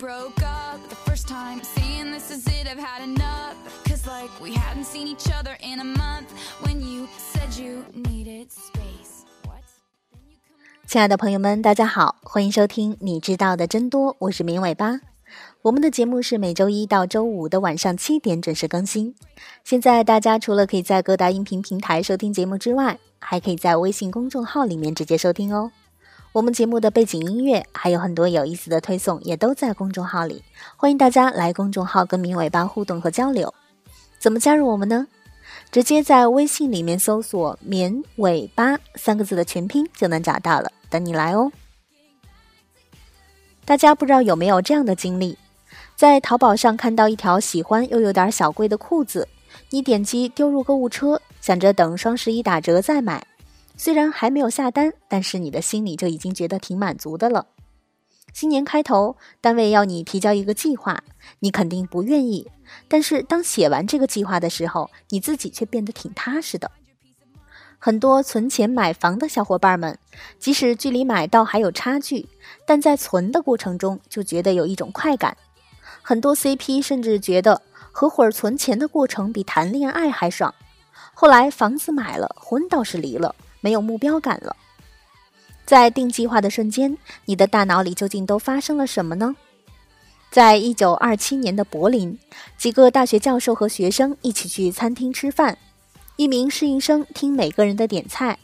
broke up the first time saying this is it i've had enough cause like we hadn't seen each other in a month when you said you needed space what 亲爱的朋友们，大家好，欢迎收听你知道的真多，我是明尾巴。我们的节目是每周一到周五的晚上七点准时更新。现在大家除了可以在各大音频平台收听节目之外，还可以在微信公众号里面直接收听哦。我们节目的背景音乐还有很多有意思的推送，也都在公众号里。欢迎大家来公众号跟明尾巴互动和交流。怎么加入我们呢？直接在微信里面搜索“棉尾巴”三个字的全拼就能找到了，等你来哦。大家不知道有没有这样的经历，在淘宝上看到一条喜欢又有点小贵的裤子，你点击丢入购物车，想着等双十一打折再买。虽然还没有下单，但是你的心里就已经觉得挺满足的了。新年开头，单位要你提交一个计划，你肯定不愿意。但是当写完这个计划的时候，你自己却变得挺踏实的。很多存钱买房的小伙伴们，即使距离买到还有差距，但在存的过程中就觉得有一种快感。很多 CP 甚至觉得合伙存钱的过程比谈恋爱还爽。后来房子买了，婚倒是离了，没有目标感了。在定计划的瞬间，你的大脑里究竟都发生了什么呢？在一九二七年的柏林，几个大学教授和学生一起去餐厅吃饭。一名侍应生听每个人的点菜，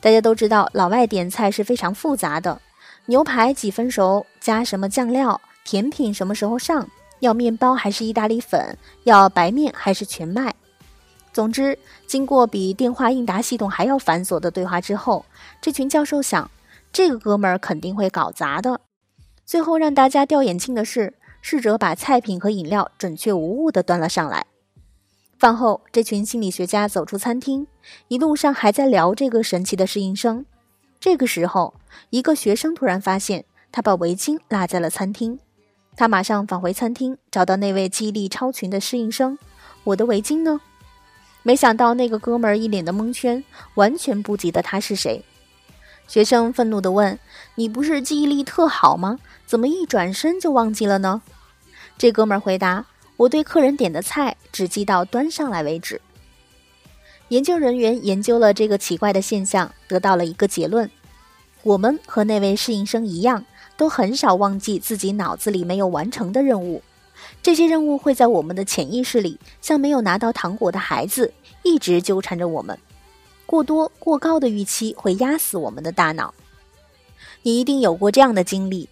大家都知道老外点菜是非常复杂的，牛排几分熟，加什么酱料，甜品什么时候上，要面包还是意大利粉，要白面还是全麦。总之，经过比电话应答系统还要繁琐的对话之后，这群教授想，这个哥们儿肯定会搞砸的。最后让大家掉眼镜的是，侍者把菜品和饮料准确无误地端了上来。饭后，这群心理学家走出餐厅，一路上还在聊这个神奇的适应生。这个时候，一个学生突然发现他把围巾落在了餐厅，他马上返回餐厅，找到那位记忆力超群的适应生：“我的围巾呢？”没想到那个哥们儿一脸的蒙圈，完全不记得他是谁。学生愤怒地问：“你不是记忆力特好吗？怎么一转身就忘记了呢？”这哥们儿回答。我对客人点的菜只记到端上来为止。研究人员研究了这个奇怪的现象，得到了一个结论：我们和那位侍应生一样，都很少忘记自己脑子里没有完成的任务。这些任务会在我们的潜意识里，像没有拿到糖果的孩子，一直纠缠着我们。过多、过高的预期会压死我们的大脑。你一定有过这样的经历：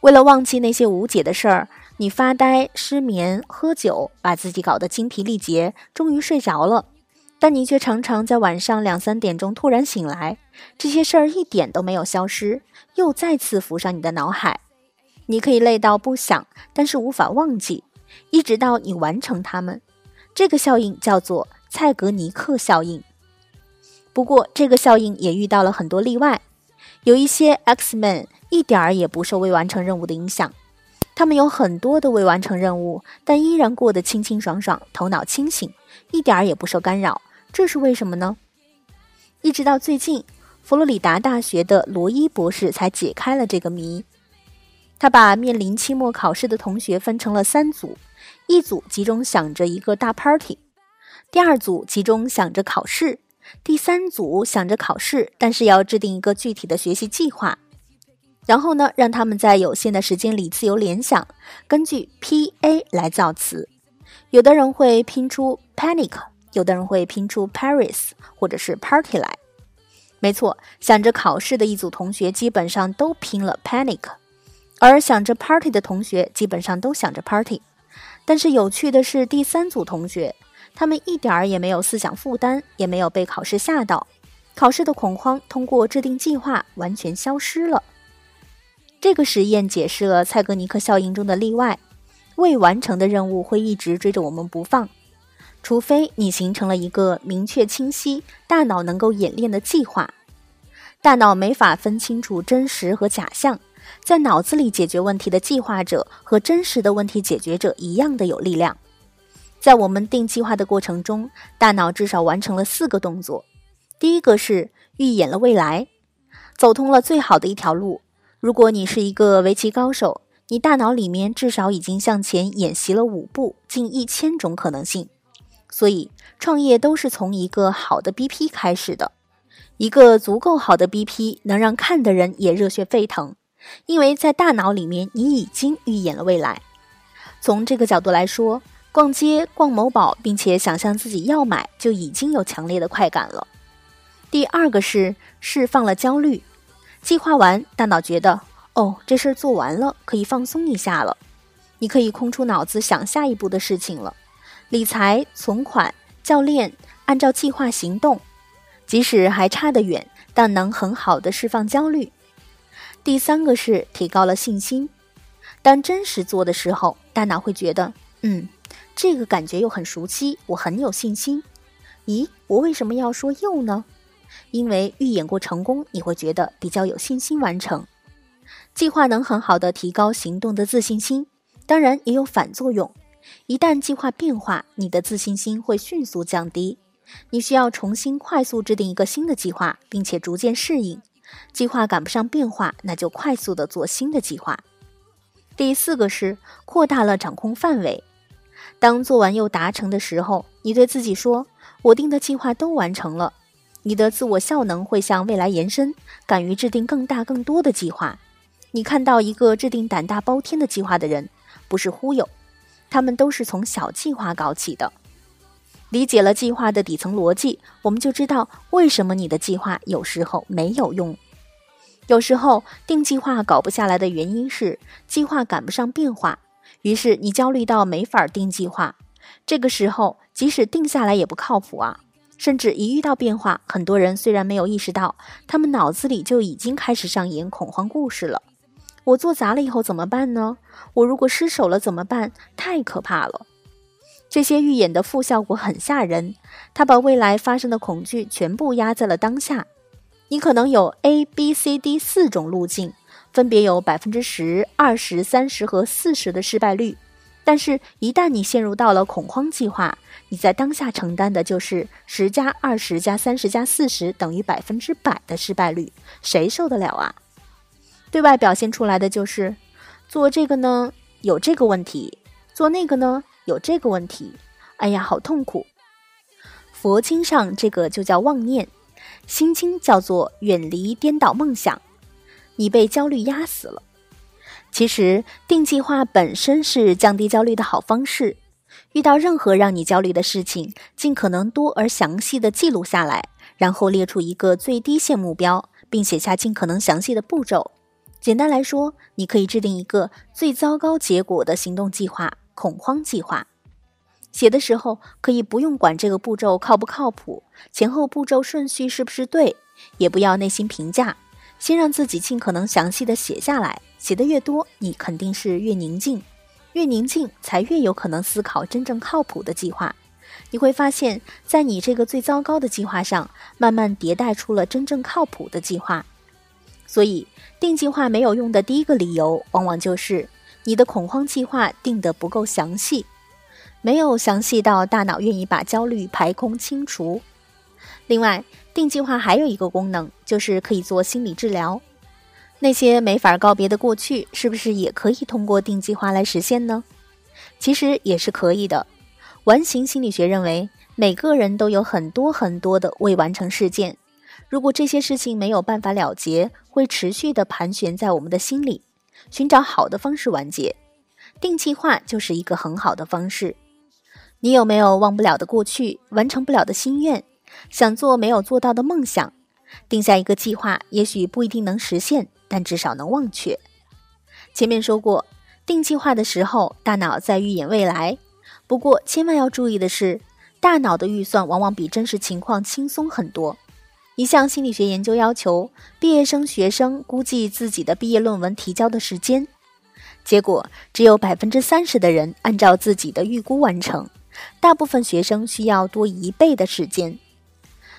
为了忘记那些无解的事儿。你发呆、失眠、喝酒，把自己搞得精疲力竭，终于睡着了。但你却常常在晚上两三点钟突然醒来，这些事儿一点都没有消失，又再次浮上你的脑海。你可以累到不想，但是无法忘记，一直到你完成它们。这个效应叫做蔡格尼克效应。不过，这个效应也遇到了很多例外，有一些 X-Men 一点儿也不受未完成任务的影响。他们有很多的未完成任务，但依然过得清清爽爽，头脑清醒，一点儿也不受干扰。这是为什么呢？一直到最近，佛罗里达大学的罗伊博士才解开了这个谜。他把面临期末考试的同学分成了三组：一组集中想着一个大 party，第二组集中想着考试，第三组想着考试，但是要制定一个具体的学习计划。然后呢，让他们在有限的时间里自由联想，根据 P A 来造词。有的人会拼出 panic，有的人会拼出 Paris，或者是 party 来。没错，想着考试的一组同学基本上都拼了 panic，而想着 party 的同学基本上都想着 party。但是有趣的是，第三组同学，他们一点儿也没有思想负担，也没有被考试吓到，考试的恐慌通过制定计划完全消失了。这个实验解释了蔡格尼克效应中的例外：未完成的任务会一直追着我们不放，除非你形成了一个明确清晰、大脑能够演练的计划。大脑没法分清楚真实和假象，在脑子里解决问题的计划者和真实的问题解决者一样的有力量。在我们定计划的过程中，大脑至少完成了四个动作：第一个是预演了未来，走通了最好的一条路。如果你是一个围棋高手，你大脑里面至少已经向前演习了五步，近一千种可能性。所以，创业都是从一个好的 BP 开始的。一个足够好的 BP 能让看的人也热血沸腾，因为在大脑里面你已经预演了未来。从这个角度来说，逛街、逛某宝，并且想象自己要买，就已经有强烈的快感了。第二个是释放了焦虑，计划完，大脑觉得哦，这事儿做完了，可以放松一下了。你可以空出脑子想下一步的事情了。理财、存款、教练，按照计划行动，即使还差得远，但能很好的释放焦虑。第三个是提高了信心。当真实做的时候，大脑会觉得，嗯，这个感觉又很熟悉，我很有信心。咦，我为什么要说又呢？因为预演过成功，你会觉得比较有信心完成。计划能很好的提高行动的自信心，当然也有反作用。一旦计划变化，你的自信心会迅速降低。你需要重新快速制定一个新的计划，并且逐渐适应。计划赶不上变化，那就快速的做新的计划。第四个是扩大了掌控范围。当做完又达成的时候，你对自己说：“我定的计划都完成了。”你的自我效能会向未来延伸，敢于制定更大更多的计划。你看到一个制定胆大包天的计划的人，不是忽悠。他们都是从小计划搞起的，理解了计划的底层逻辑，我们就知道为什么你的计划有时候没有用。有时候定计划搞不下来的原因是计划赶不上变化，于是你焦虑到没法定计划。这个时候即使定下来也不靠谱啊！甚至一遇到变化，很多人虽然没有意识到，他们脑子里就已经开始上演恐慌故事了。我做砸了以后怎么办呢？我如果失手了怎么办？太可怕了！这些预演的负效果很吓人，它把未来发生的恐惧全部压在了当下。你可能有 A、B、C、D 四种路径，分别有百分之十、二十、三十和四十的失败率。但是，一旦你陷入到了恐慌计划，你在当下承担的就是十加二十加三十加四十等于百分之百的失败率，谁受得了啊？对外表现出来的就是做这个呢有这个问题，做那个呢有这个问题，哎呀，好痛苦。佛经上这个就叫妄念，心经叫做远离颠倒梦想。你被焦虑压死了。其实定计划本身是降低焦虑的好方式。遇到任何让你焦虑的事情，尽可能多而详细的记录下来，然后列出一个最低限目标，并写下尽可能详细的步骤。简单来说，你可以制定一个最糟糕结果的行动计划——恐慌计划。写的时候可以不用管这个步骤靠不靠谱，前后步骤顺序是不是对，也不要内心评价，先让自己尽可能详细的写下来。写的越多，你肯定是越宁静，越宁静才越有可能思考真正靠谱的计划。你会发现在你这个最糟糕的计划上，慢慢迭代出了真正靠谱的计划。所以，定计划没有用的第一个理由，往往就是你的恐慌计划定得不够详细，没有详细到大脑愿意把焦虑排空清除。另外，定计划还有一个功能，就是可以做心理治疗。那些没法告别的过去，是不是也可以通过定计划来实现呢？其实也是可以的。完形心理学认为，每个人都有很多很多的未完成事件。如果这些事情没有办法了结，会持续的盘旋在我们的心里。寻找好的方式完结，定计划就是一个很好的方式。你有没有忘不了的过去，完成不了的心愿，想做没有做到的梦想？定下一个计划，也许不一定能实现，但至少能忘却。前面说过，定计划的时候，大脑在预演未来。不过，千万要注意的是，大脑的预算往往比真实情况轻松很多。一项心理学研究要求毕业生学生估计自己的毕业论文提交的时间，结果只有百分之三十的人按照自己的预估完成，大部分学生需要多一倍的时间。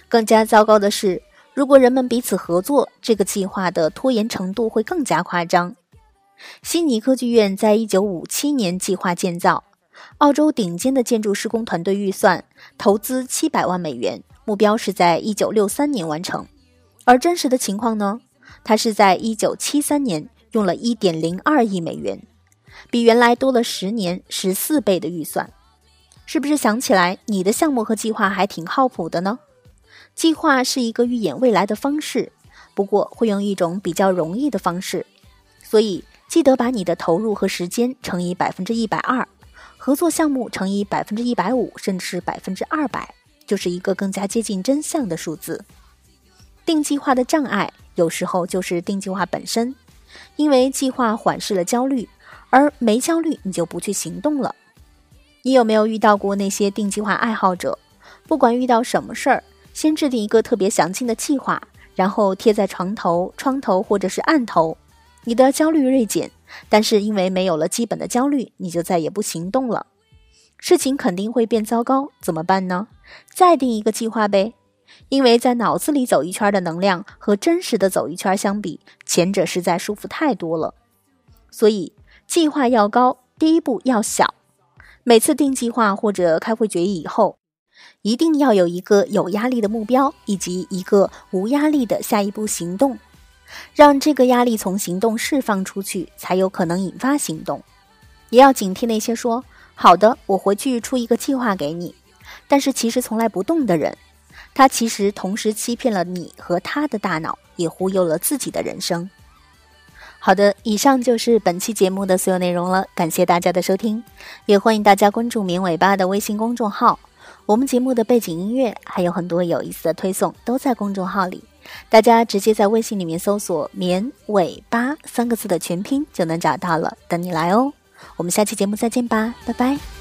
更加糟糕的是，如果人们彼此合作，这个计划的拖延程度会更加夸张。悉尼歌剧院在一九五七年计划建造，澳洲顶尖的建筑施工团队预算投资七百万美元。目标是在一九六三年完成，而真实的情况呢？它是在一九七三年用了一点零二亿美元，比原来多了十年十四倍的预算，是不是想起来你的项目和计划还挺靠谱的呢？计划是一个预演未来的方式，不过会用一种比较容易的方式，所以记得把你的投入和时间乘以百分之一百二，合作项目乘以百分之一百五，甚至是百分之二百，就是一个更加接近真相的数字。定计划的障碍有时候就是定计划本身，因为计划缓释了焦虑，而没焦虑你就不去行动了。你有没有遇到过那些定计划爱好者？不管遇到什么事儿。先制定一个特别详尽的计划，然后贴在床头、窗头或者是案头。你的焦虑锐减，但是因为没有了基本的焦虑，你就再也不行动了。事情肯定会变糟糕，怎么办呢？再定一个计划呗。因为在脑子里走一圈的能量和真实的走一圈相比，前者实在舒服太多了。所以计划要高，第一步要小。每次定计划或者开会决议以后。一定要有一个有压力的目标，以及一个无压力的下一步行动，让这个压力从行动释放出去，才有可能引发行动。也要警惕那些说“好的，我回去出一个计划给你”，但是其实从来不动的人。他其实同时欺骗了你和他的大脑，也忽悠了自己的人生。好的，以上就是本期节目的所有内容了，感谢大家的收听，也欢迎大家关注“绵尾巴”的微信公众号。我们节目的背景音乐还有很多有意思的推送，都在公众号里，大家直接在微信里面搜索“绵尾巴”三个字的全拼就能找到了，等你来哦。我们下期节目再见吧，拜拜。